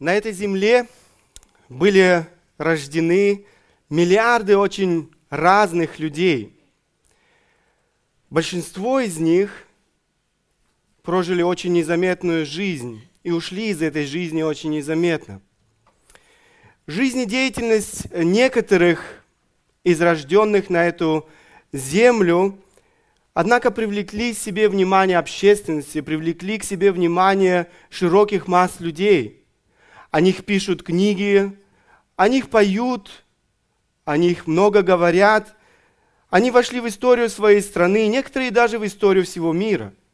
На этой земле были рождены миллиарды очень разных людей. Большинство из них прожили очень незаметную жизнь и ушли из этой жизни очень незаметно. Жизнедеятельность некоторых из рожденных на эту землю, однако привлекли к себе внимание общественности, привлекли к себе внимание широких масс людей. О них пишут книги, о них поют, о них много говорят. Они вошли в историю своей страны, некоторые даже в историю всего мира –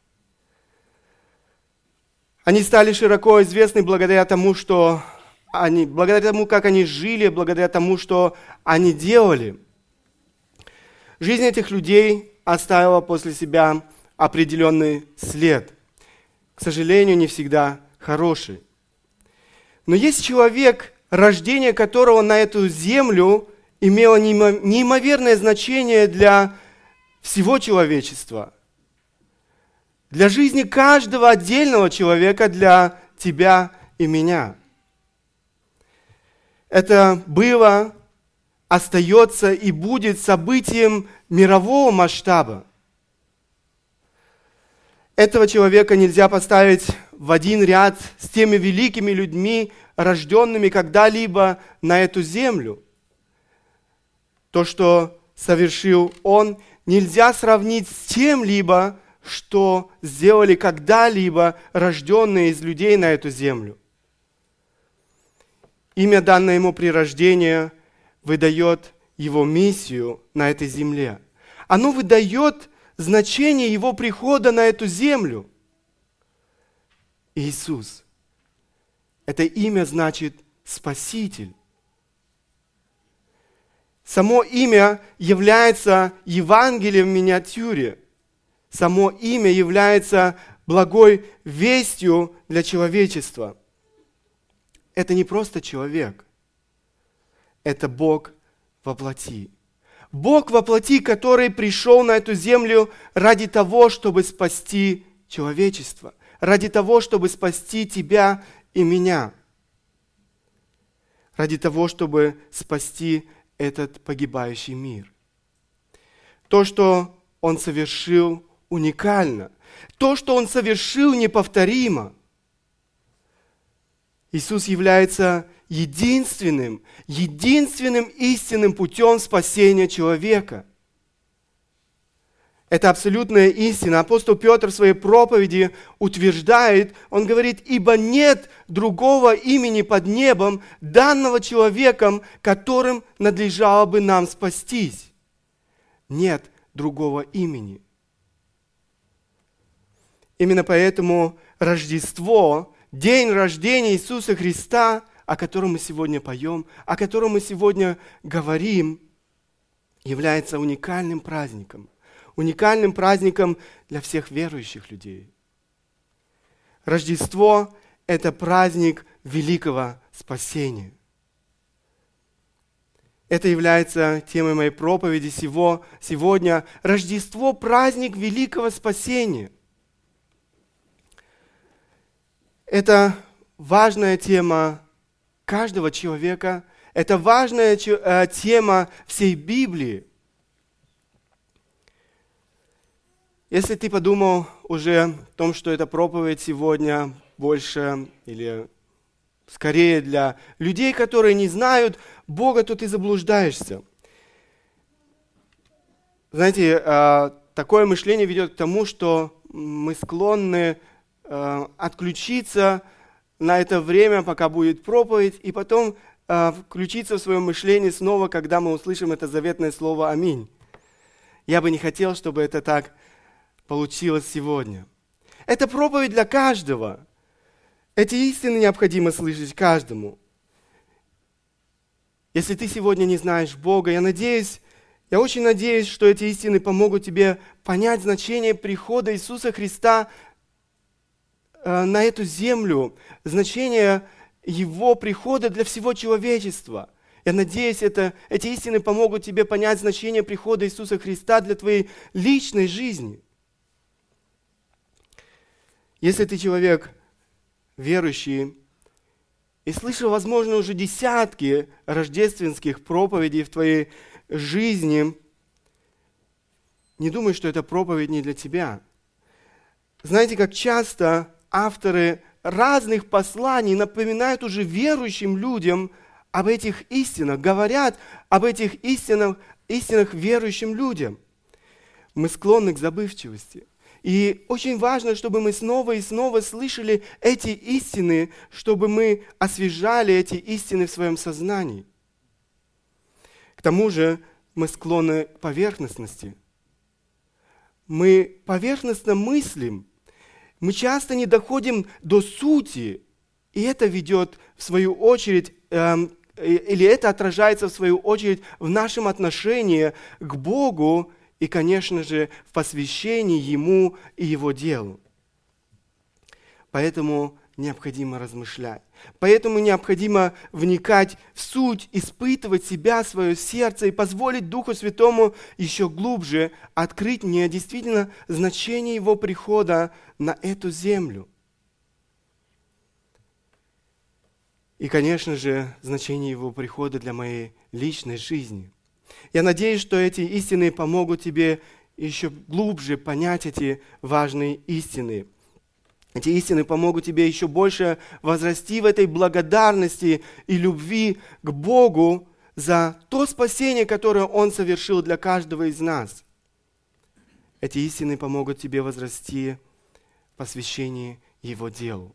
они стали широко известны благодаря тому, что они, благодаря тому, как они жили, благодаря тому, что они делали. Жизнь этих людей оставила после себя определенный след. К сожалению, не всегда хороший. Но есть человек, рождение которого на эту землю имело неимоверное значение для всего человечества – для жизни каждого отдельного человека, для тебя и меня. Это было, остается и будет событием мирового масштаба. Этого человека нельзя поставить в один ряд с теми великими людьми, рожденными когда-либо на эту землю. То, что совершил он, нельзя сравнить с тем-либо, что сделали когда-либо рожденные из людей на эту землю. Имя, данное ему при рождении, выдает его миссию на этой земле. Оно выдает значение его прихода на эту землю. Иисус. Это имя значит Спаситель. Само имя является Евангелием в миниатюре – само имя является благой вестью для человечества. Это не просто человек, это Бог во плоти. Бог во плоти, который пришел на эту землю ради того, чтобы спасти человечество, ради того, чтобы спасти тебя и меня, ради того, чтобы спасти этот погибающий мир. То, что Он совершил уникально. То, что Он совершил, неповторимо. Иисус является единственным, единственным истинным путем спасения человека. Это абсолютная истина. Апостол Петр в своей проповеди утверждает, он говорит, ибо нет другого имени под небом, данного человеком, которым надлежало бы нам спастись. Нет другого имени. Именно поэтому Рождество, день рождения Иисуса Христа, о котором мы сегодня поем, о котором мы сегодня говорим, является уникальным праздником. Уникальным праздником для всех верующих людей. Рождество – это праздник великого спасения. Это является темой моей проповеди сегодня. Рождество – праздник великого спасения – Это важная тема каждого человека, это важная э, тема всей Библии. Если ты подумал уже о том, что эта проповедь сегодня больше или скорее для людей, которые не знают Бога, то ты заблуждаешься. Знаете, э, такое мышление ведет к тому, что мы склонны Э, отключиться на это время, пока будет проповедь, и потом э, включиться в свое мышление снова, когда мы услышим это заветное слово «Аминь». Я бы не хотел, чтобы это так получилось сегодня. Это проповедь для каждого. Эти истины необходимо слышать каждому. Если ты сегодня не знаешь Бога, я надеюсь, я очень надеюсь, что эти истины помогут тебе понять значение прихода Иисуса Христа на эту землю, значение Его прихода для всего человечества. Я надеюсь, это, эти истины помогут тебе понять значение прихода Иисуса Христа для твоей личной жизни. Если ты человек верующий, и слышал, возможно, уже десятки рождественских проповедей в твоей жизни, не думай, что эта проповедь не для тебя. Знаете, как часто авторы разных посланий напоминают уже верующим людям об этих истинах, говорят об этих истинах, истинах верующим людям. Мы склонны к забывчивости. И очень важно, чтобы мы снова и снова слышали эти истины, чтобы мы освежали эти истины в своем сознании. К тому же мы склонны к поверхностности. Мы поверхностно мыслим. Мы часто не доходим до сути. И это ведет, в свою очередь, эм, или это отражается, в свою очередь, в нашем отношении к Богу и, конечно же, в посвящении Ему и Его делу. Поэтому необходимо размышлять. Поэтому необходимо вникать в суть, испытывать себя, свое сердце и позволить Духу Святому еще глубже открыть мне действительно значение Его прихода на эту землю. И, конечно же, значение Его прихода для моей личной жизни – я надеюсь, что эти истины помогут тебе еще глубже понять эти важные истины. Эти истины помогут тебе еще больше возрасти в этой благодарности и любви к Богу за то спасение, которое Он совершил для каждого из нас. Эти истины помогут тебе возрасти в посвящении Его делу.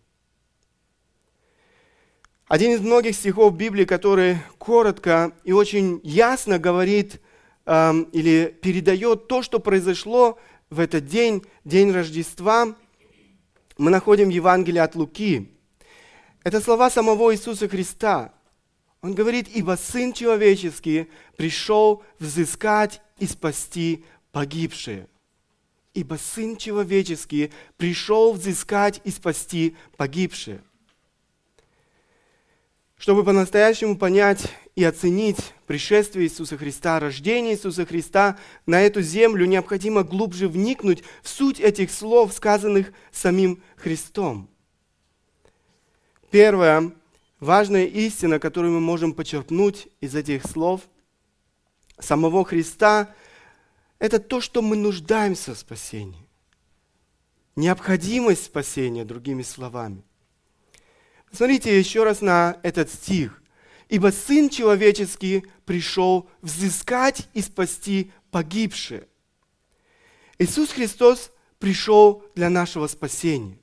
Один из многих стихов Библии, который коротко и очень ясно говорит э, или передает то, что произошло в этот день, день Рождества, мы находим в Евангелии от Луки. Это слова самого Иисуса Христа. Он говорит, ибо Сын Человеческий пришел взыскать и спасти погибшие. Ибо Сын Человеческий пришел взыскать и спасти погибшие. Чтобы по-настоящему понять и оценить пришествие Иисуса Христа, рождение Иисуса Христа на эту землю, необходимо глубже вникнуть в суть этих слов, сказанных самим Христом. Первая важная истина, которую мы можем почерпнуть из этих слов самого Христа, это то, что мы нуждаемся в спасении. Необходимость спасения, другими словами – Смотрите еще раз на этот стих. «Ибо Сын Человеческий пришел взыскать и спасти погибшие». Иисус Христос пришел для нашего спасения.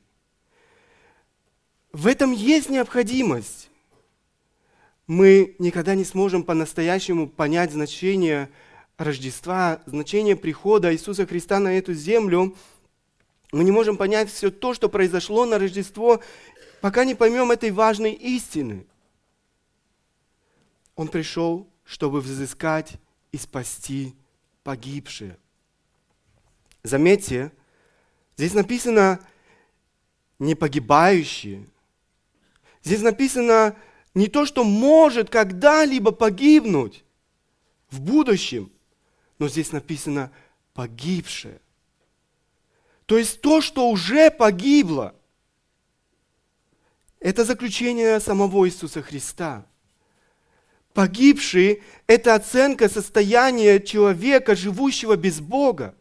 В этом есть необходимость. Мы никогда не сможем по-настоящему понять значение Рождества, значение прихода Иисуса Христа на эту землю. Мы не можем понять все то, что произошло на Рождество, пока не поймем этой важной истины. Он пришел, чтобы взыскать и спасти погибшие. Заметьте, здесь написано не погибающие. Здесь написано не то, что может когда-либо погибнуть в будущем, но здесь написано погибшее. То есть то, что уже погибло – это заключение самого Иисуса Христа. Погибший – это оценка состояния человека, живущего без Бога.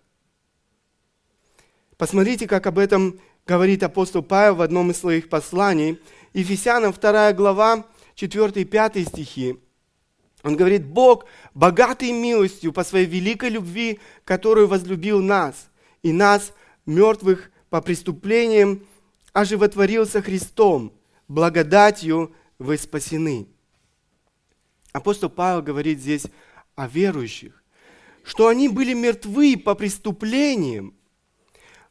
Посмотрите, как об этом говорит апостол Павел в одном из своих посланий. Ефесянам 2 глава, 4 и 5 стихи. Он говорит, Бог, богатый милостью по своей великой любви, которую возлюбил нас, и нас, мертвых по преступлениям, оживотворился Христом, благодатью вы спасены. Апостол Павел говорит здесь о верующих, что они были мертвы по преступлениям,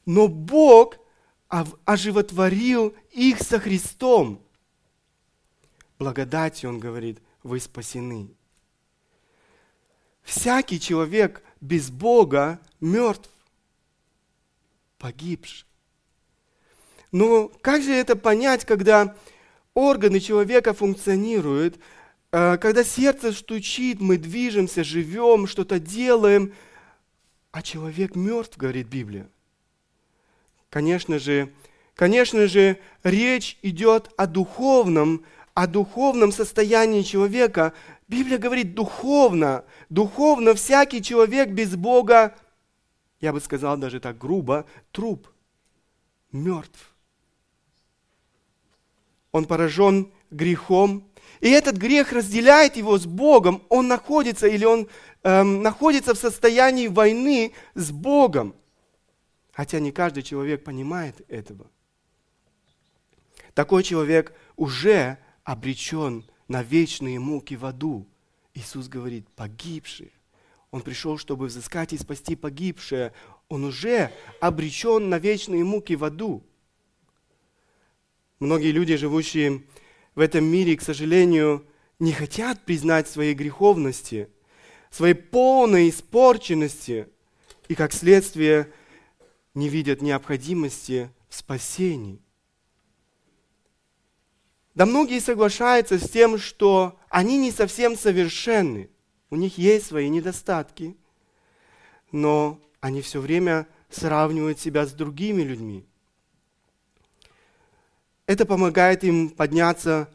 но Бог оживотворил их со Христом. Благодатью, он говорит, вы спасены. Всякий человек без Бога мертв, погибший. Но как же это понять, когда органы человека функционируют, когда сердце стучит, мы движемся, живем, что-то делаем, а человек мертв, говорит Библия. Конечно же, конечно же, речь идет о духовном, о духовном состоянии человека, Библия говорит духовно. Духовно всякий человек без Бога, я бы сказал даже так грубо, труп, мертв. Он поражен грехом, и этот грех разделяет его с Богом. Он находится или он эм, находится в состоянии войны с Богом. Хотя не каждый человек понимает этого. Такой человек уже обречен на вечные муки в аду. Иисус говорит, погибшие. Он пришел, чтобы взыскать и спасти погибшее. Он уже обречен на вечные муки в аду. Многие люди, живущие в этом мире, к сожалению, не хотят признать своей греховности, своей полной испорченности, и как следствие не видят необходимости в спасении. Да многие соглашаются с тем, что они не совсем совершенны, у них есть свои недостатки, но они все время сравнивают себя с другими людьми. Это помогает им подняться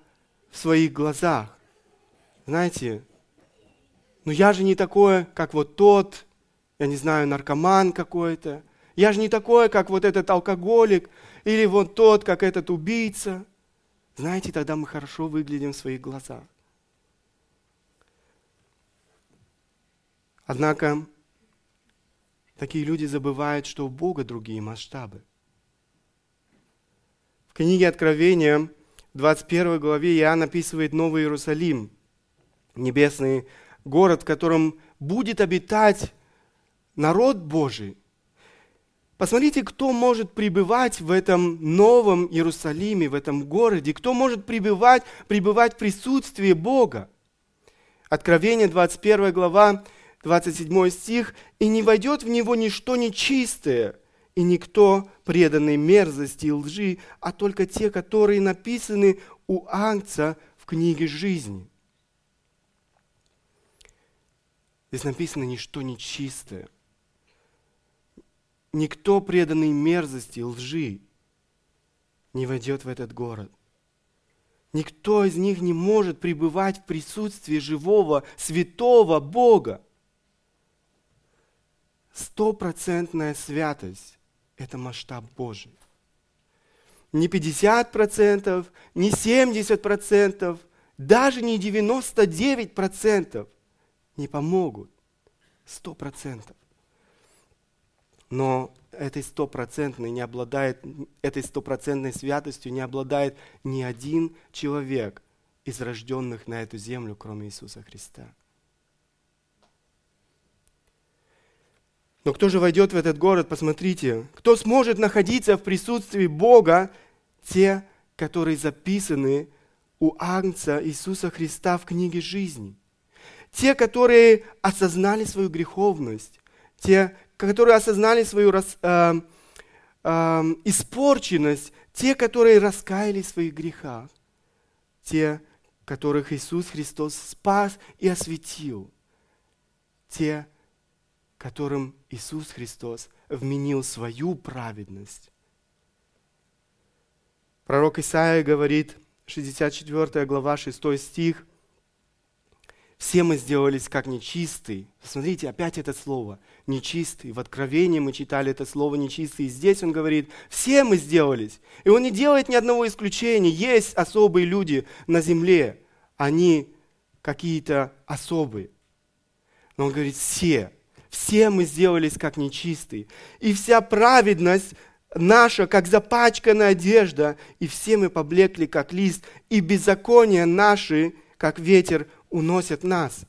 в своих глазах. Знаете, ну я же не такой, как вот тот, я не знаю, наркоман какой-то. Я же не такой, как вот этот алкоголик, или вот тот, как этот убийца. Знаете, тогда мы хорошо выглядим в своих глазах. Однако такие люди забывают, что у Бога другие масштабы. Книге Откровения, 21 главе, Иоанн описывает Новый Иерусалим, небесный город, в котором будет обитать народ Божий. Посмотрите, кто может пребывать в этом новом Иерусалиме, в этом городе, кто может пребывать, пребывать в присутствии Бога. Откровение, 21 глава, 27 стих, «И не войдет в него ничто нечистое, и никто преданный мерзости и лжи, а только те, которые написаны у Ангца в книге жизни». Здесь написано «ничто нечистое» никто преданный мерзости, лжи не войдет в этот город. Никто из них не может пребывать в присутствии живого, святого Бога. Стопроцентная святость – это масштаб Божий. Не 50%, не 70%, даже не 99% не помогут. Сто процентов но этой стопроцентной не обладает, этой стопроцентной святостью не обладает ни один человек из рожденных на эту землю, кроме Иисуса Христа. Но кто же войдет в этот город, посмотрите, кто сможет находиться в присутствии Бога, те, которые записаны у Агнца Иисуса Христа в книге жизни. Те, которые осознали свою греховность, те, которые осознали свою рас, э, э, испорченность, те, которые раскаялись в своих грехах, те, которых Иисус Христос спас и осветил, те, которым Иисус Христос вменил свою праведность. Пророк Исаия говорит, 64 глава, 6 стих, все мы сделались как нечистый. Посмотрите, опять это слово нечистый. В Откровении мы читали это слово нечистый. И здесь он говорит, все мы сделались. И он не делает ни одного исключения. Есть особые люди на земле. Они какие-то особые. Но он говорит, все. Все мы сделались как нечистые. И вся праведность наша, как запачканная одежда, и все мы поблекли, как лист, и беззаконие наши, как ветер, уносят нас.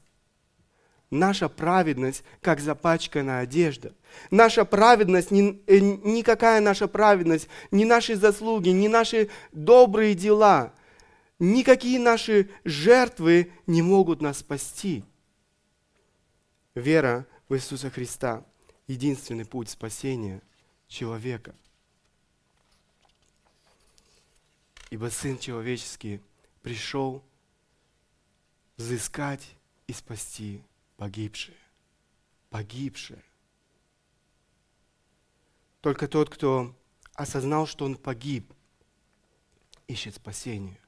Наша праведность, как запачканная одежда. Наша праведность, ни, э, никакая наша праведность, ни наши заслуги, ни наши добрые дела, никакие наши жертвы не могут нас спасти. Вера в Иисуса Христа – единственный путь спасения человека. Ибо Сын Человеческий пришел взыскать и спасти погибшие. Погибшие. Только тот, кто осознал, что он погиб, ищет спасения.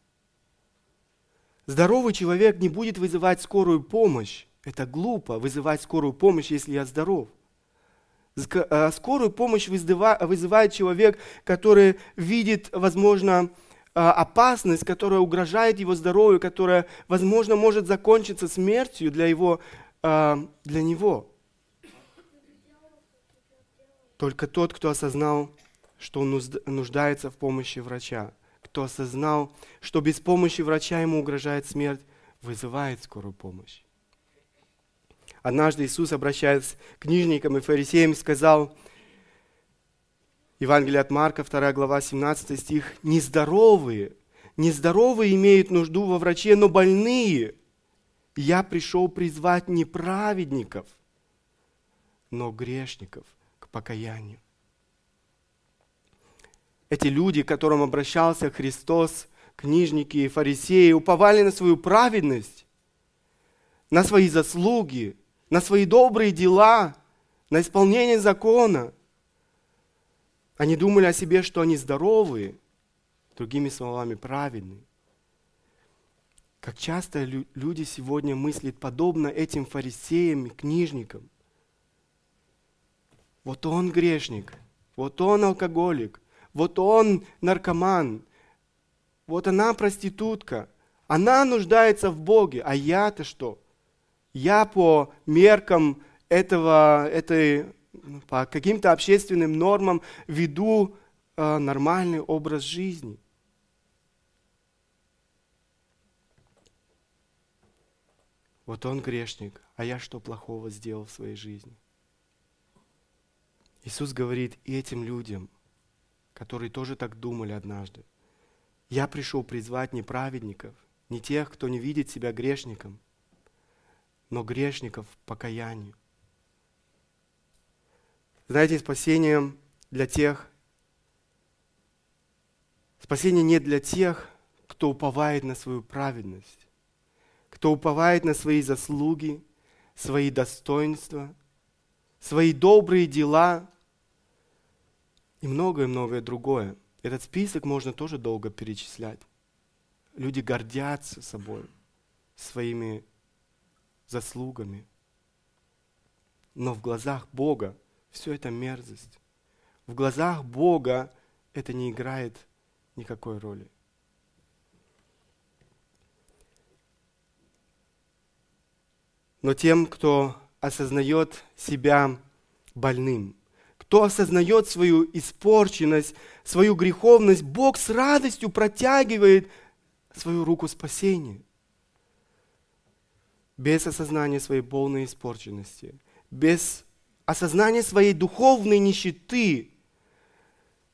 Здоровый человек не будет вызывать скорую помощь. Это глупо вызывать скорую помощь, если я здоров. Э, скорую помощь вызывает человек, который видит, возможно, э, опасность, которая угрожает его здоровью, которая, возможно, может закончиться смертью для, его, э, для него. Только тот, кто осознал, что он нуждается в помощи врача, кто осознал, что без помощи врача ему угрожает смерть, вызывает скорую помощь. Однажды Иисус, обращаясь к книжникам и фарисеям, сказал, Евангелие от Марка, 2 глава, 17 стих, «Нездоровые, нездоровые имеют нужду во враче, но больные. Я пришел призвать не праведников, но грешников к покаянию». Эти люди, к которым обращался Христос, книжники и фарисеи, уповали на свою праведность, на свои заслуги, на свои добрые дела, на исполнение закона. Они думали о себе, что они здоровые, другими словами, праведные. Как часто люди сегодня мыслят подобно этим фарисеям и книжникам. Вот он грешник, вот он алкоголик, вот он наркоман, вот она проститутка, она нуждается в Боге, а я-то что? Я по меркам этого, этой, по каким-то общественным нормам веду э, нормальный образ жизни. Вот он грешник, а я что плохого сделал в своей жизни? Иисус говорит и этим людям, которые тоже так думали однажды. Я пришел призвать не праведников, не тех, кто не видит себя грешником – но грешников покаянию. Знаете, спасение для тех, спасение не для тех, кто уповает на свою праведность, кто уповает на свои заслуги, свои достоинства, свои добрые дела и многое-многое другое. Этот список можно тоже долго перечислять. Люди гордятся собой, своими заслугами. Но в глазах Бога все это мерзость. В глазах Бога это не играет никакой роли. Но тем, кто осознает себя больным, кто осознает свою испорченность, свою греховность, Бог с радостью протягивает свою руку спасения без осознания своей полной испорченности, без осознания своей духовной нищеты,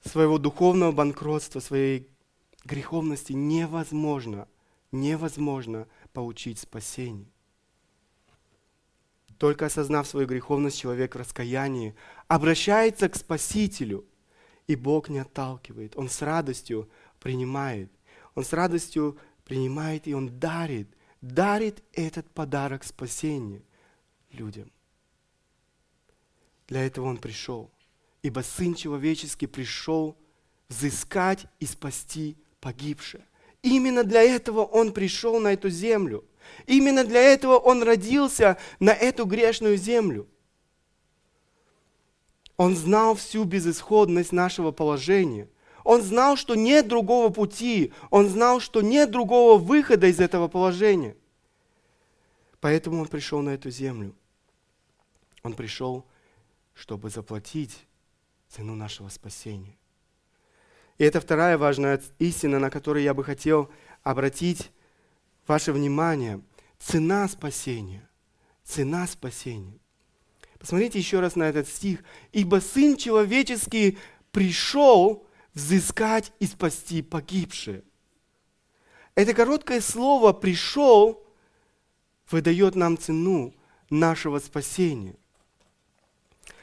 своего духовного банкротства, своей греховности невозможно, невозможно получить спасение. Только осознав свою греховность, человек в раскаянии обращается к Спасителю, и Бог не отталкивает. Он с радостью принимает. Он с радостью принимает, и Он дарит – дарит этот подарок спасения людям. Для этого Он пришел. Ибо Сын Человеческий пришел взыскать и спасти погибшее. Именно для этого Он пришел на эту землю. Именно для этого Он родился на эту грешную землю. Он знал всю безысходность нашего положения. Он знал, что нет другого пути. Он знал, что нет другого выхода из этого положения. Поэтому он пришел на эту землю. Он пришел, чтобы заплатить цену нашего спасения. И это вторая важная истина, на которую я бы хотел обратить ваше внимание. Цена спасения. Цена спасения. Посмотрите еще раз на этот стих. «Ибо Сын Человеческий пришел взыскать и спасти погибшие. Это короткое слово «пришел» выдает нам цену нашего спасения.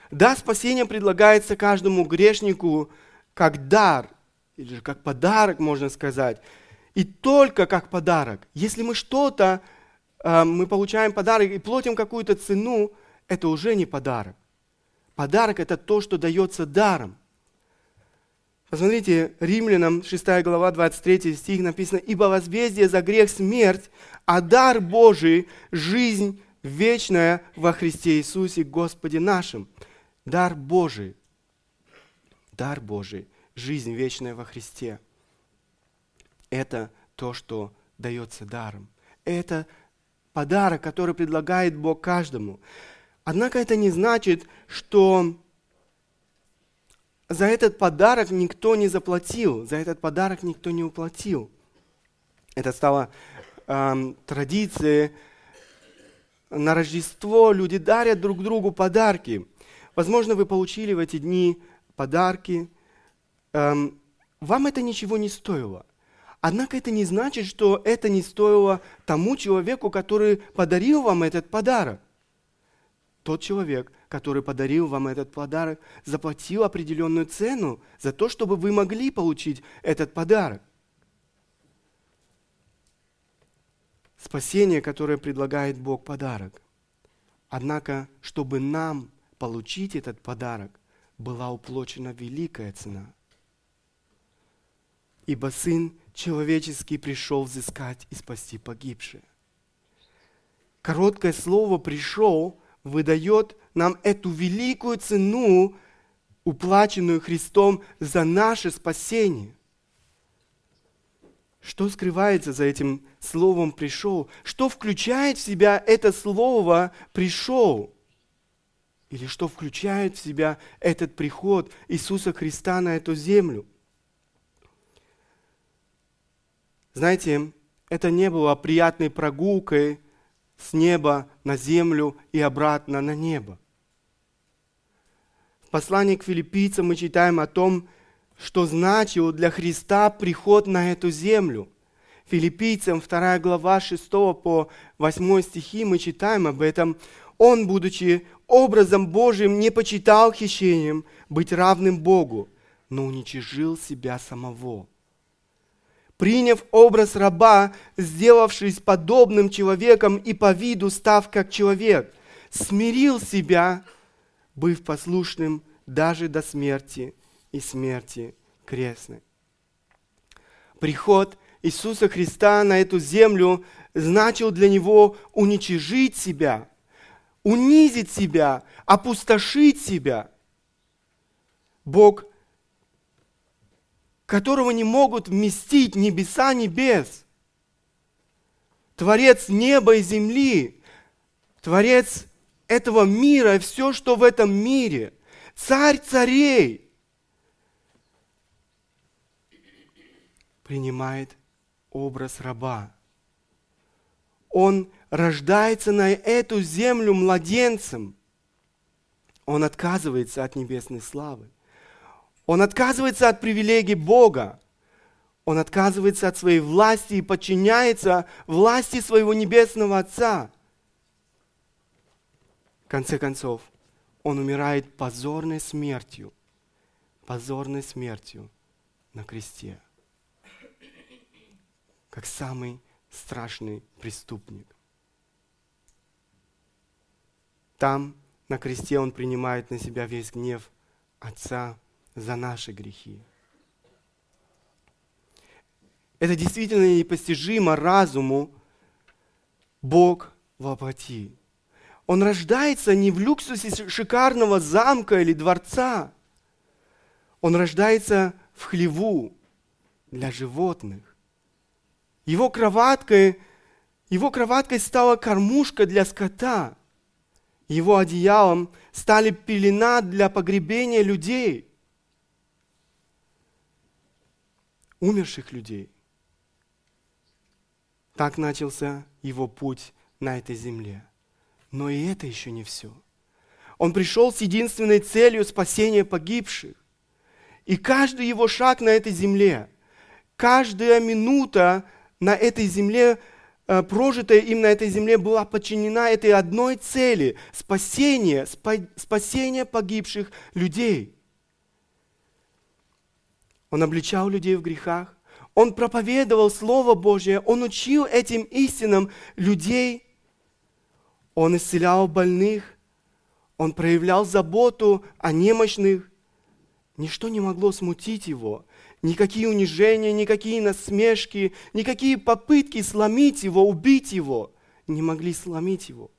Да, спасение предлагается каждому грешнику как дар, или же как подарок, можно сказать. И только как подарок. Если мы что-то, э, мы получаем подарок и платим какую-то цену, это уже не подарок. Подарок – это то, что дается даром. Посмотрите, Римлянам 6 глава 23 стих написано, «Ибо возмездие за грех смерть, а дар Божий – жизнь вечная во Христе Иисусе Господе нашим». Дар Божий, дар Божий, жизнь вечная во Христе. Это то, что дается даром. Это подарок, который предлагает Бог каждому. Однако это не значит, что за этот подарок никто не заплатил, за этот подарок никто не уплатил. Это стало эм, традицией. На Рождество люди дарят друг другу подарки. Возможно, вы получили в эти дни подарки. Эм, вам это ничего не стоило. Однако это не значит, что это не стоило тому человеку, который подарил вам этот подарок. Тот человек, который подарил вам этот подарок, заплатил определенную цену за то, чтобы вы могли получить этот подарок. Спасение, которое предлагает Бог подарок. Однако, чтобы нам получить этот подарок, была уплачена великая цена. Ибо Сын Человеческий пришел взыскать и спасти погибшие. Короткое слово «пришел» выдает нам эту великую цену, уплаченную Христом за наше спасение. Что скрывается за этим словом «пришел»? Что включает в себя это слово «пришел»? Или что включает в себя этот приход Иисуса Христа на эту землю? Знаете, это не было приятной прогулкой с неба на землю и обратно на небо. В послании к филиппийцам мы читаем о том, что значил для Христа приход на эту землю. Филиппийцам 2 глава 6 по 8 стихи мы читаем об этом. Он, будучи образом Божьим, не почитал хищением быть равным Богу, но уничижил себя самого – приняв образ раба, сделавшись подобным человеком и по виду став как человек, смирил себя, быв послушным даже до смерти и смерти крестной. Приход Иисуса Христа на эту землю значил для него уничижить себя, унизить себя, опустошить себя. Бог которого не могут вместить небеса небес. Творец неба и земли, Творец этого мира и все, что в этом мире, Царь царей, принимает образ раба. Он рождается на эту землю младенцем. Он отказывается от небесной славы. Он отказывается от привилегий Бога. Он отказывается от своей власти и подчиняется власти своего небесного Отца. В конце концов, он умирает позорной смертью, позорной смертью на кресте, как самый страшный преступник. Там, на кресте, он принимает на себя весь гнев Отца за наши грехи. Это действительно непостижимо разуму Бог воплоти. Он рождается не в люксусе шикарного замка или дворца. Он рождается в хлеву для животных. Его кроваткой, его кроваткой стала кормушка для скота. Его одеялом стали пелена для погребения людей – умерших людей. Так начался его путь на этой земле. Но и это еще не все. Он пришел с единственной целью спасения погибших. И каждый его шаг на этой земле, каждая минута на этой земле, э, прожитая им на этой земле, была подчинена этой одной цели – спасение, спасение погибших людей – он обличал людей в грехах. Он проповедовал Слово Божье. Он учил этим истинам людей. Он исцелял больных. Он проявлял заботу о немощных. Ничто не могло смутить его. Никакие унижения, никакие насмешки, никакие попытки сломить его, убить его не могли сломить его.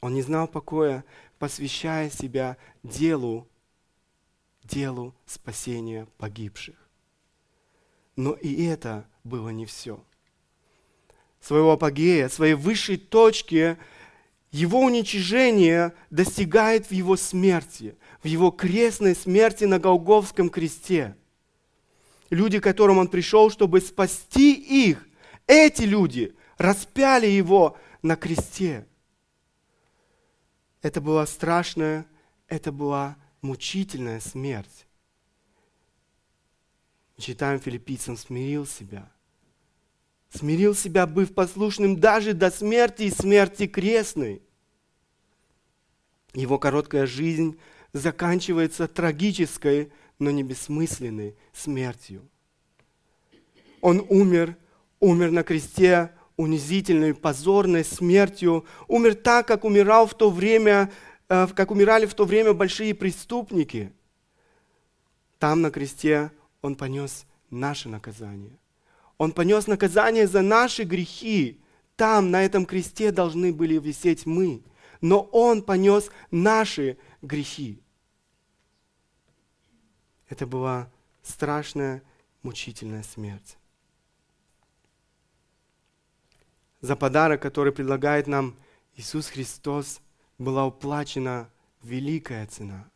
Он не знал покоя, посвящая себя делу, делу спасения погибших. Но и это было не все. Своего апогея, своей высшей точки, его уничижение достигает в его смерти, в его крестной смерти на Голговском кресте. Люди, к которым он пришел, чтобы спасти их, эти люди распяли его на кресте. Это была страшная, это была мучительная смерть. Читаем филиппийцам, смирил себя. Смирил себя, быв послушным даже до смерти и смерти крестной. Его короткая жизнь заканчивается трагической, но не бессмысленной смертью. Он умер, умер на кресте унизительной, позорной смертью, умер так, как умирал в то время, как умирали в то время большие преступники. Там на кресте он понес наше наказание. Он понес наказание за наши грехи. Там, на этом кресте, должны были висеть мы. Но Он понес наши грехи. Это была страшная, мучительная смерть. За подарок, который предлагает нам Иисус Христос, была уплачена великая цена.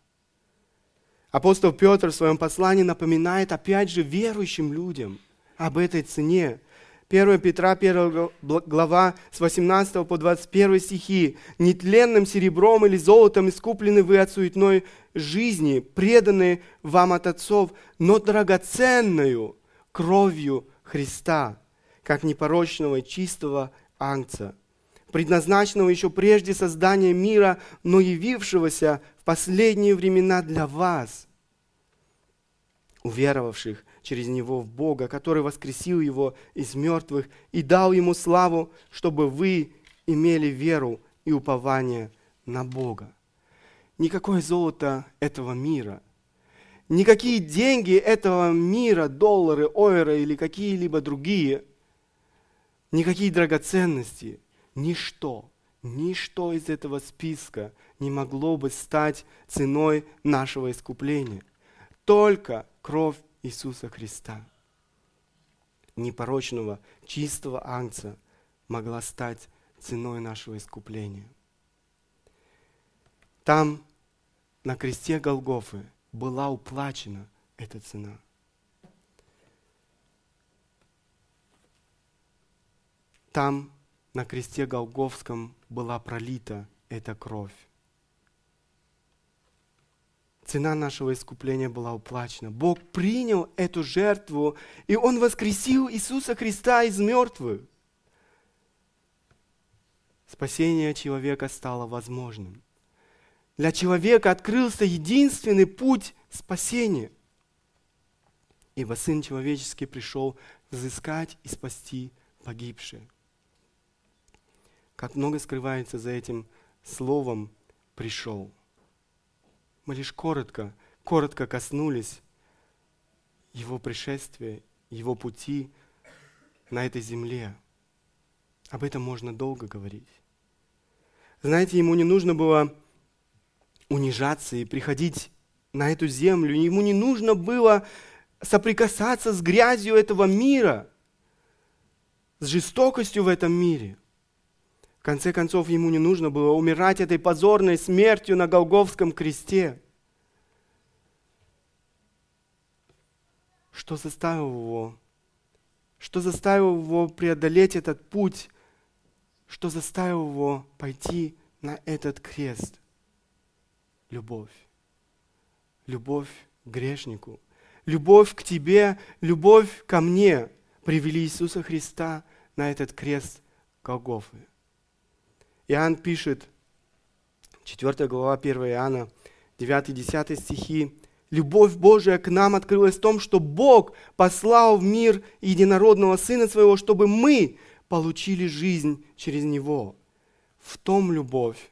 Апостол Петр в своем послании напоминает опять же верующим людям об этой цене. 1 Петра, 1 глава, с 18 по 21 стихи. «Нетленным серебром или золотом искуплены вы от суетной жизни, преданные вам от отцов, но драгоценную кровью Христа, как непорочного и чистого ангца, предназначенного еще прежде создания мира, но явившегося в последние времена для вас, уверовавших через Него в Бога, который воскресил Его из мертвых и дал Ему славу, чтобы вы имели веру и упование на Бога. Никакое золото этого мира, никакие деньги этого мира, доллары, ойры или какие-либо другие, никакие драгоценности, ничто, ничто из этого списка не могло бы стать ценой нашего искупления. Только кровь Иисуса Христа, непорочного, чистого ангца, могла стать ценой нашего искупления. Там, на кресте Голгофы, была уплачена эта цена. Там, на кресте Голговском, была пролита эта кровь. Цена нашего искупления была уплачена. Бог принял эту жертву, и Он воскресил Иисуса Христа из мертвых. Спасение человека стало возможным. Для человека открылся единственный путь спасения. Ибо Сын Человеческий пришел взыскать и спасти погибшие. Как много скрывается за этим словом «пришел». Мы лишь коротко, коротко коснулись Его пришествия, Его пути на этой земле. Об этом можно долго говорить. Знаете, ему не нужно было унижаться и приходить на эту землю. Ему не нужно было соприкасаться с грязью этого мира, с жестокостью в этом мире. В конце концов, ему не нужно было умирать этой позорной смертью на Голговском кресте. Что заставило его? Что заставило его преодолеть этот путь? Что заставило его пойти на этот крест? Любовь. Любовь к грешнику. Любовь к тебе, любовь ко мне привели Иисуса Христа на этот крест Голгофы. Иоанн пишет, 4 глава 1 Иоанна, 9-10 стихи, «Любовь Божия к нам открылась в том, что Бог послал в мир единородного Сына Своего, чтобы мы получили жизнь через Него. В том любовь,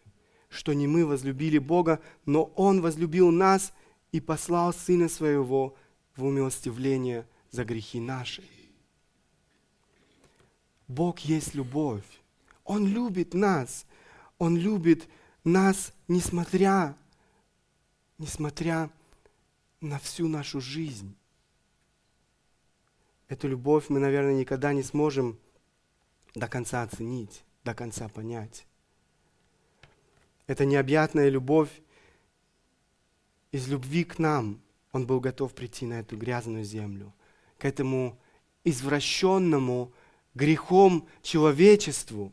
что не мы возлюбили Бога, но Он возлюбил нас и послал Сына Своего в умилостивление за грехи наши. Бог есть любовь. Он любит нас. Он любит нас, несмотря, несмотря на всю нашу жизнь. Эту любовь мы, наверное, никогда не сможем до конца оценить, до конца понять. Это необъятная любовь из любви к нам. Он был готов прийти на эту грязную землю, к этому извращенному грехом человечеству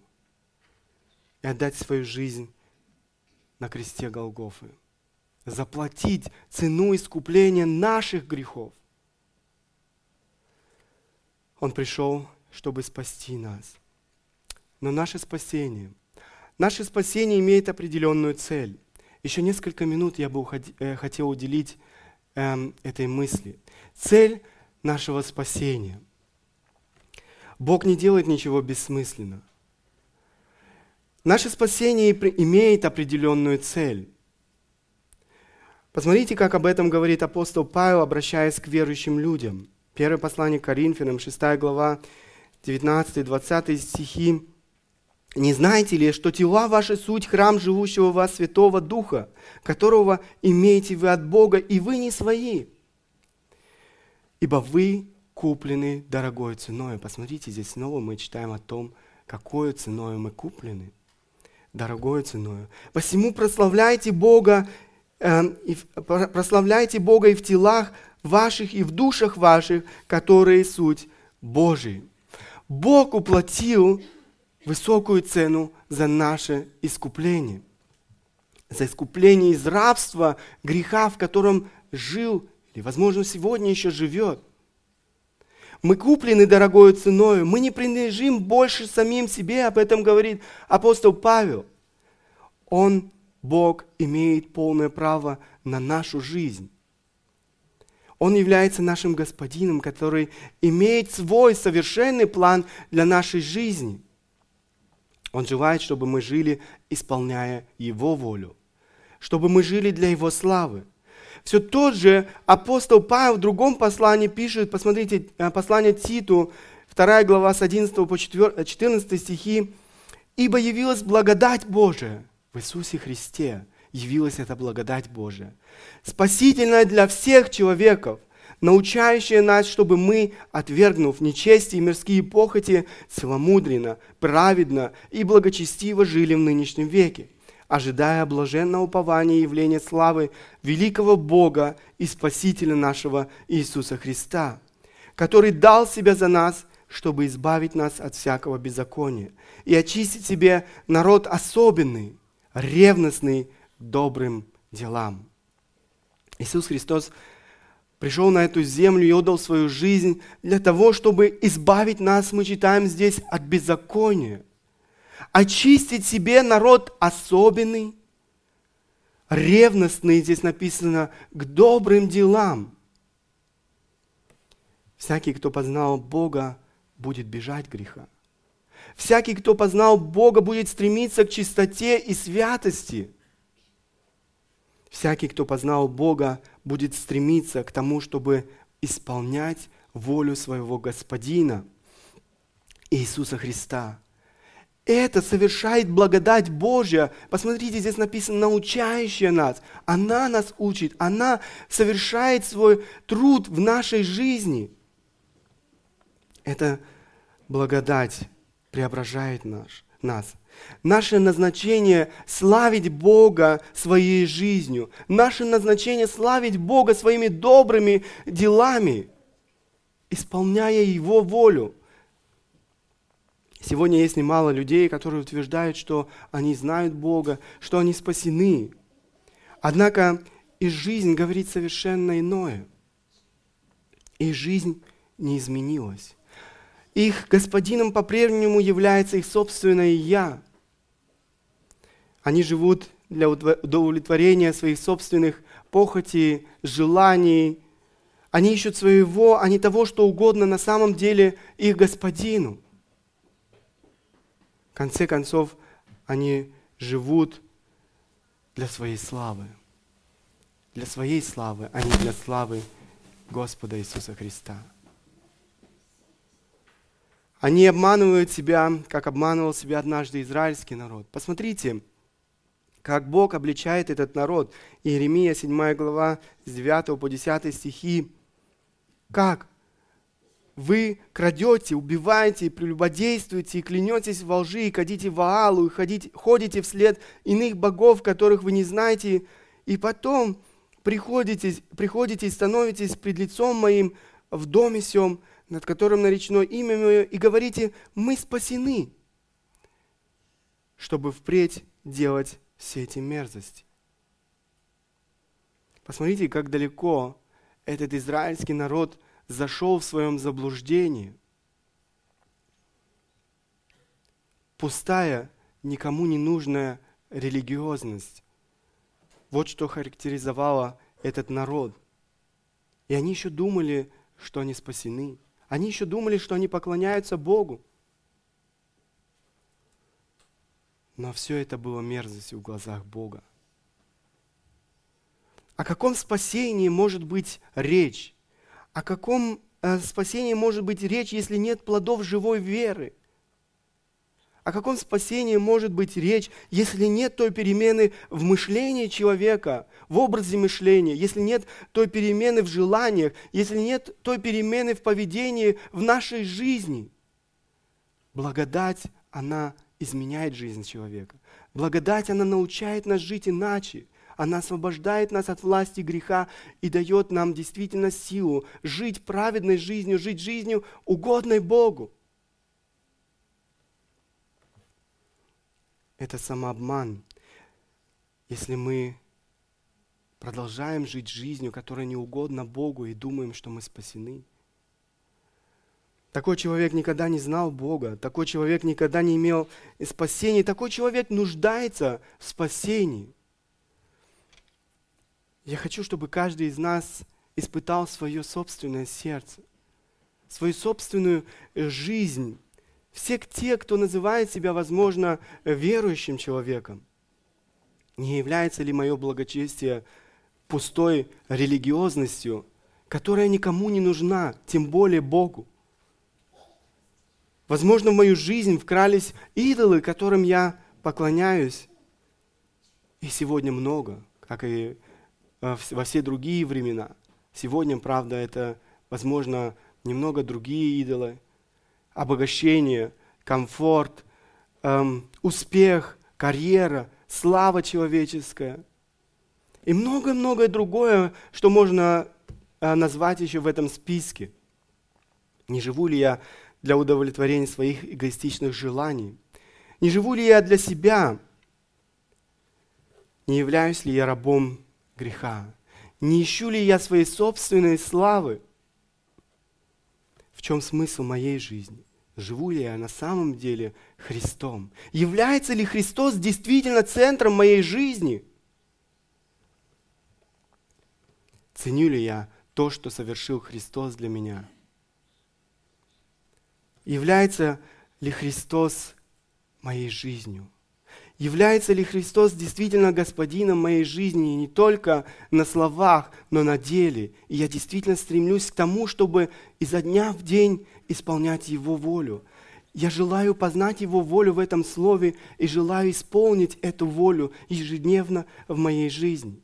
и отдать свою жизнь на кресте Голгофы. Заплатить цену искупления наших грехов. Он пришел, чтобы спасти нас. Но наше спасение, наше спасение имеет определенную цель. Еще несколько минут я бы э, хотел уделить эм, этой мысли. Цель нашего спасения. Бог не делает ничего бессмысленно. Наше спасение имеет определенную цель. Посмотрите, как об этом говорит апостол Павел, обращаясь к верующим людям. Первое послание к Коринфянам, 6 глава, 19-20 стихи. «Не знаете ли, что тела ваши суть храм живущего в вас Святого Духа, которого имеете вы от Бога, и вы не свои? Ибо вы куплены дорогой ценой». Посмотрите, здесь снова мы читаем о том, какой ценой мы куплены. Дорогой ценой. «Посему прославляйте Бога, э, и, прославляйте Бога и в телах ваших, и в душах ваших, которые суть Божий». Бог уплатил высокую цену за наше искупление. За искупление из рабства, греха, в котором жил, или, возможно, сегодня еще живет. Мы куплены дорогой ценой, мы не принадлежим больше самим себе, об этом говорит апостол Павел. Он, Бог, имеет полное право на нашу жизнь. Он является нашим господином, который имеет свой совершенный план для нашей жизни. Он желает, чтобы мы жили, исполняя Его волю, чтобы мы жили для Его славы. Все тот же апостол Павел в другом послании пишет, посмотрите, э, послание Титу, 2 глава с 11 по 14 стихи, «Ибо явилась благодать Божия в Иисусе Христе, явилась эта благодать Божия, спасительная для всех человеков, научающая нас, чтобы мы, отвергнув нечестие и мирские похоти, целомудренно, праведно и благочестиво жили в нынешнем веке, ожидая блаженного упования и явления славы великого Бога и Спасителя нашего Иисуса Христа, который дал себя за нас, чтобы избавить нас от всякого беззакония и очистить себе народ особенный, ревностный добрым делам. Иисус Христос пришел на эту землю и отдал свою жизнь для того, чтобы избавить нас, мы читаем здесь, от беззакония, очистить себе народ особенный, ревностный, здесь написано, к добрым делам. Всякий, кто познал Бога, будет бежать греха. Всякий, кто познал Бога, будет стремиться к чистоте и святости. Всякий, кто познал Бога, будет стремиться к тому, чтобы исполнять волю своего Господина, Иисуса Христа. Это совершает благодать Божья. Посмотрите, здесь написано, научающая нас. Она нас учит, она совершает свой труд в нашей жизни. Это благодать преображает наш, нас. Наше назначение – славить Бога своей жизнью. Наше назначение – славить Бога своими добрыми делами, исполняя Его волю. Сегодня есть немало людей, которые утверждают, что они знают Бога, что они спасены. Однако и жизнь говорит совершенно иное. И жизнь не изменилась. Их господином по-прежнему является их собственное «я». Они живут для удовлетворения своих собственных похотей, желаний. Они ищут своего, а не того, что угодно на самом деле их господину. В конце концов, они живут для своей славы. Для своей славы, а не для славы Господа Иисуса Христа. Они обманывают себя, как обманывал себя однажды израильский народ. Посмотрите, как Бог обличает этот народ. Иеремия 7 глава с 9 по 10 стихи. Как? Вы крадете, убиваете, прелюбодействуете и клянетесь во лжи, и ходите в Аалу, и ходите, ходите вслед иных богов, которых вы не знаете, и потом приходите, приходите и становитесь пред лицом моим в доме сем, над которым наречено имя мое, и говорите, мы спасены, чтобы впредь делать все эти мерзости. Посмотрите, как далеко этот израильский народ зашел в своем заблуждении. Пустая, никому не нужная религиозность. Вот что характеризовало этот народ. И они еще думали, что они спасены. Они еще думали, что они поклоняются Богу. Но все это было мерзостью в глазах Бога. О каком спасении может быть речь? О каком э, спасении может быть речь, если нет плодов живой веры? О каком спасении может быть речь, если нет той перемены в мышлении человека, в образе мышления, если нет той перемены в желаниях, если нет той перемены в поведении в нашей жизни? Благодать, она изменяет жизнь человека. Благодать, она научает нас жить иначе. Она освобождает нас от власти греха и дает нам действительно силу жить праведной жизнью, жить жизнью, угодной Богу. Это самообман. Если мы продолжаем жить жизнью, которая не угодна Богу, и думаем, что мы спасены – такой человек никогда не знал Бога, такой человек никогда не имел спасения, такой человек нуждается в спасении. Я хочу, чтобы каждый из нас испытал свое собственное сердце, свою собственную жизнь. Все те, кто называет себя, возможно, верующим человеком. Не является ли мое благочестие пустой религиозностью, которая никому не нужна, тем более Богу? Возможно, в мою жизнь вкрались идолы, которым я поклоняюсь. И сегодня много, как и э, во все другие времена. Сегодня, правда, это, возможно, немного другие идолы. Обогащение, комфорт, эм, успех, карьера, слава человеческая. И многое-многое другое, что можно э, назвать еще в этом списке. Не живу ли я для удовлетворения своих эгоистичных желаний? Не живу ли я для себя? Не являюсь ли я рабом греха? Не ищу ли я своей собственной славы? В чем смысл моей жизни? Живу ли я на самом деле Христом? Является ли Христос действительно центром моей жизни? Ценю ли я то, что совершил Христос для меня? Является ли Христос моей жизнью? Является ли Христос действительно господином моей жизни не только на словах, но на деле? И я действительно стремлюсь к тому, чтобы изо дня в день исполнять Его волю. Я желаю познать Его волю в этом слове и желаю исполнить эту волю ежедневно в моей жизни.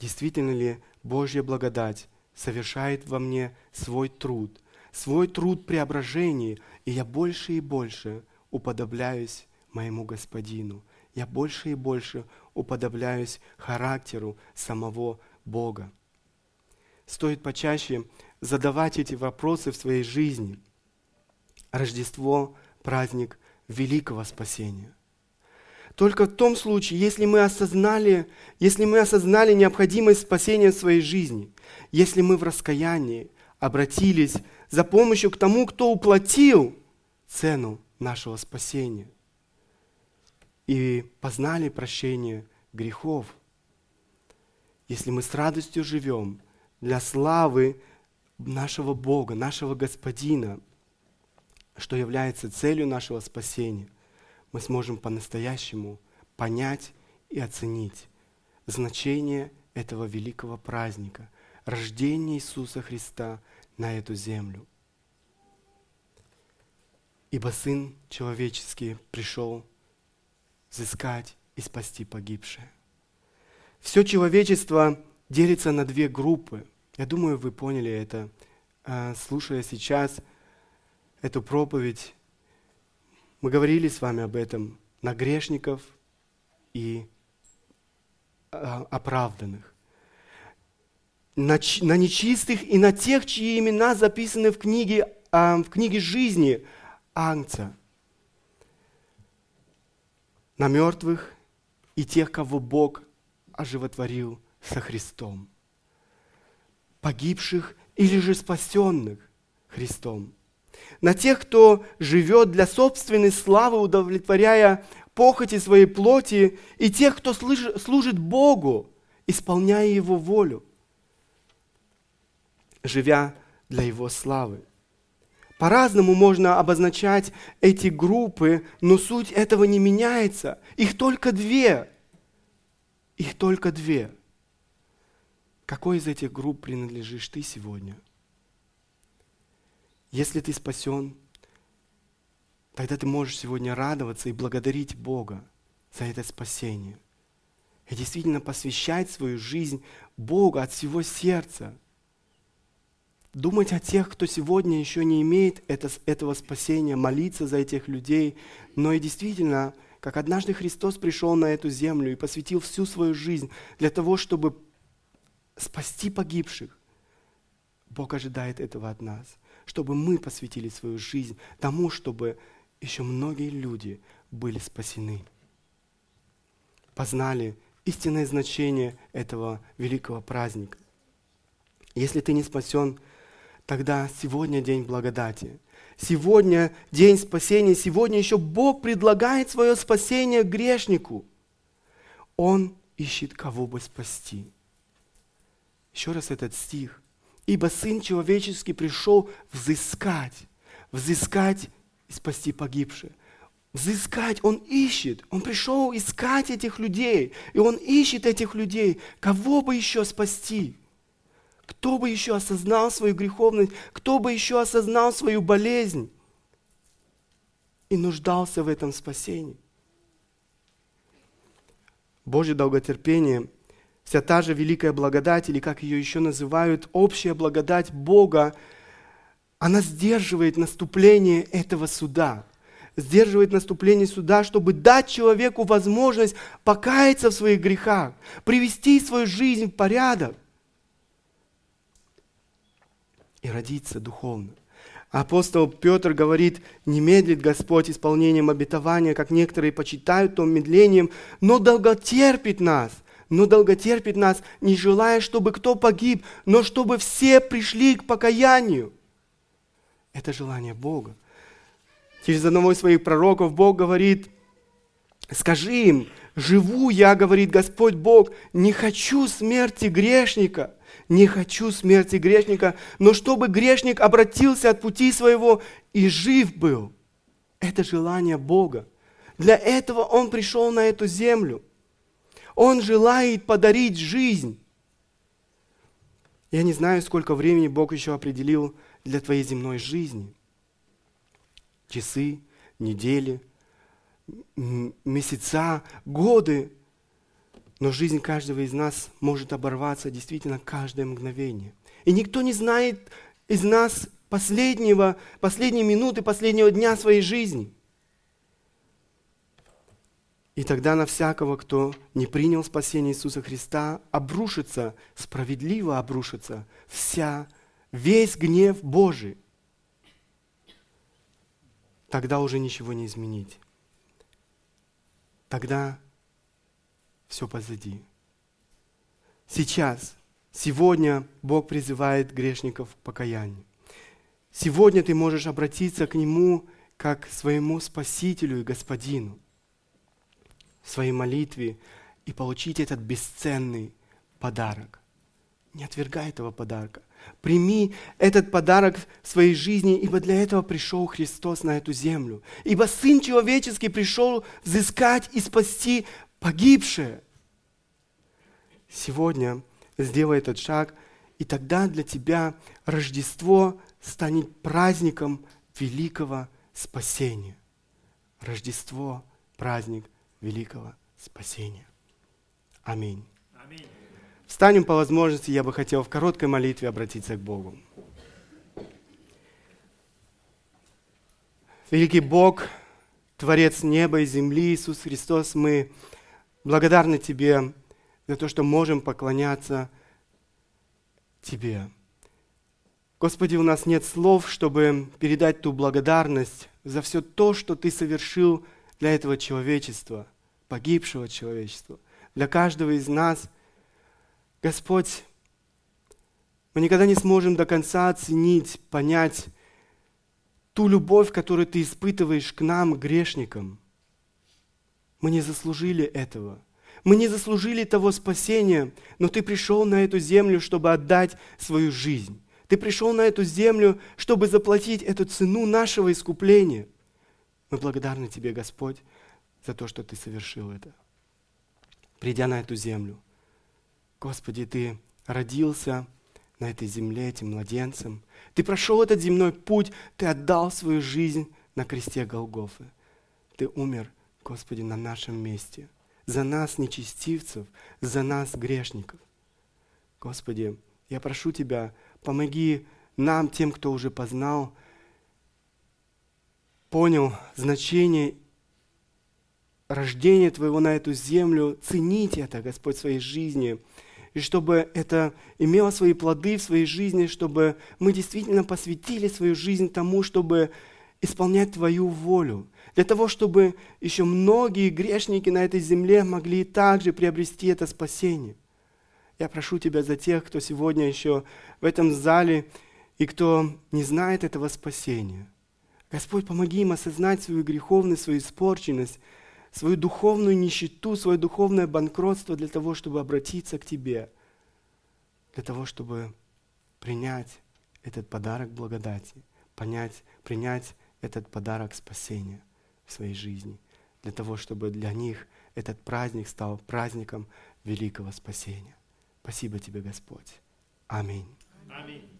Действительно ли Божья благодать совершает во мне свой труд, свой труд преображения, и я больше и больше уподобляюсь моему Господину. Я больше и больше уподобляюсь характеру самого Бога. Стоит почаще задавать эти вопросы в своей жизни. Рождество – праздник великого спасения – только в том случае, если мы осознали, если мы осознали необходимость спасения в своей жизни, если мы в раскаянии обратились за помощью к тому, кто уплатил цену нашего спасения и познали прощение грехов. Если мы с радостью живем для славы нашего Бога, нашего Господина, что является целью нашего спасения, мы сможем по-настоящему понять и оценить значение этого великого праздника, рождения Иисуса Христа на эту землю. Ибо Сын Человеческий пришел взыскать и спасти погибшее. Все человечество делится на две группы. Я думаю, вы поняли это, а, слушая сейчас эту проповедь. Мы говорили с вами об этом на грешников и а, оправданных. На, на нечистых и на тех, чьи имена записаны в книге, а, в книге жизни – Агнца, на мертвых и тех, кого Бог оживотворил со Христом, погибших или же спасенных Христом, на тех, кто живет для собственной славы, удовлетворяя похоти своей плоти, и тех, кто служит Богу, исполняя Его волю, живя для Его славы. По-разному можно обозначать эти группы, но суть этого не меняется. Их только две. Их только две. Какой из этих групп принадлежишь ты сегодня? Если ты спасен, тогда ты можешь сегодня радоваться и благодарить Бога за это спасение. И действительно посвящать свою жизнь Богу от всего сердца – думать о тех, кто сегодня еще не имеет это, этого спасения, молиться за этих людей, но и действительно, как однажды Христос пришел на эту землю и посвятил всю свою жизнь для того, чтобы спасти погибших. Бог ожидает этого от нас, чтобы мы посвятили свою жизнь тому, чтобы еще многие люди были спасены, познали истинное значение этого великого праздника. Если ты не спасен, тогда сегодня день благодати. Сегодня день спасения, сегодня еще Бог предлагает свое спасение грешнику. Он ищет кого бы спасти. Еще раз этот стих. Ибо Сын Человеческий пришел взыскать, взыскать и спасти погибших. Взыскать, Он ищет, Он пришел искать этих людей, и Он ищет этих людей, кого бы еще спасти. Кто бы еще осознал свою греховность? Кто бы еще осознал свою болезнь и нуждался в этом спасении? Божье долготерпение, вся та же великая благодать, или как ее еще называют, общая благодать Бога, она сдерживает наступление этого суда сдерживает наступление суда, чтобы дать человеку возможность покаяться в своих грехах, привести свою жизнь в порядок и родиться духовно. Апостол Петр говорит, не медлит Господь исполнением обетования, как некоторые почитают том медлением, но долготерпит нас, но долготерпит нас, не желая, чтобы кто погиб, но чтобы все пришли к покаянию. Это желание Бога. Через одного из своих пророков Бог говорит, скажи им, живу я, говорит Господь Бог, не хочу смерти грешника, не хочу смерти грешника, но чтобы грешник обратился от пути своего и жив был. Это желание Бога. Для этого Он пришел на эту землю. Он желает подарить жизнь. Я не знаю, сколько времени Бог еще определил для твоей земной жизни. Часы, недели, месяца, годы. Но жизнь каждого из нас может оборваться действительно каждое мгновение. И никто не знает из нас последнего, последней минуты, последнего дня своей жизни. И тогда на всякого, кто не принял спасение Иисуса Христа, обрушится, справедливо обрушится вся, весь гнев Божий. Тогда уже ничего не изменить. Тогда все позади. Сейчас, сегодня Бог призывает грешников к покаянию. Сегодня ты можешь обратиться к Нему как к своему Спасителю и Господину в своей молитве и получить этот бесценный подарок. Не отвергай этого подарка. Прими этот подарок в своей жизни, ибо для этого пришел Христос на эту землю. Ибо Сын Человеческий пришел взыскать и спасти погибшее. Сегодня сделай этот шаг, и тогда для тебя Рождество станет праздником великого спасения. Рождество – праздник великого спасения. Аминь. Аминь. Встанем по возможности, я бы хотел в короткой молитве обратиться к Богу. Великий Бог, Творец неба и земли, Иисус Христос, мы благодарны Тебе за то, что можем поклоняться Тебе. Господи, у нас нет слов, чтобы передать ту благодарность за все то, что Ты совершил для этого человечества, погибшего человечества, для каждого из нас. Господь, мы никогда не сможем до конца оценить, понять ту любовь, которую Ты испытываешь к нам, грешникам. Мы не заслужили этого. Мы не заслужили того спасения, но Ты пришел на эту землю, чтобы отдать свою жизнь. Ты пришел на эту землю, чтобы заплатить эту цену нашего искупления. Мы благодарны Тебе, Господь, за то, что Ты совершил это. Придя на эту землю, Господи, Ты родился на этой земле этим младенцем. Ты прошел этот земной путь, Ты отдал свою жизнь на кресте Голгофы. Ты умер, Господи, на нашем месте. За нас, нечестивцев, за нас, грешников. Господи, я прошу Тебя, Помоги нам, тем, кто уже познал, понял значение рождения Твоего на эту землю, ценить это, Господь, в своей жизни, и чтобы это имело свои плоды в своей жизни, чтобы мы действительно посвятили свою жизнь тому, чтобы исполнять Твою волю, для того, чтобы еще многие грешники на этой земле могли также приобрести это спасение. Я прошу Тебя за тех, кто сегодня еще в этом зале и кто не знает этого спасения. Господь, помоги им осознать свою греховность, свою испорченность, свою духовную нищету, свое духовное банкротство для того, чтобы обратиться к Тебе, для того, чтобы принять этот подарок благодати, понять, принять этот подарок спасения в своей жизни, для того, чтобы для них этот праздник стал праздником великого спасения. Спасибо тебе, Господь. Аминь. Аминь.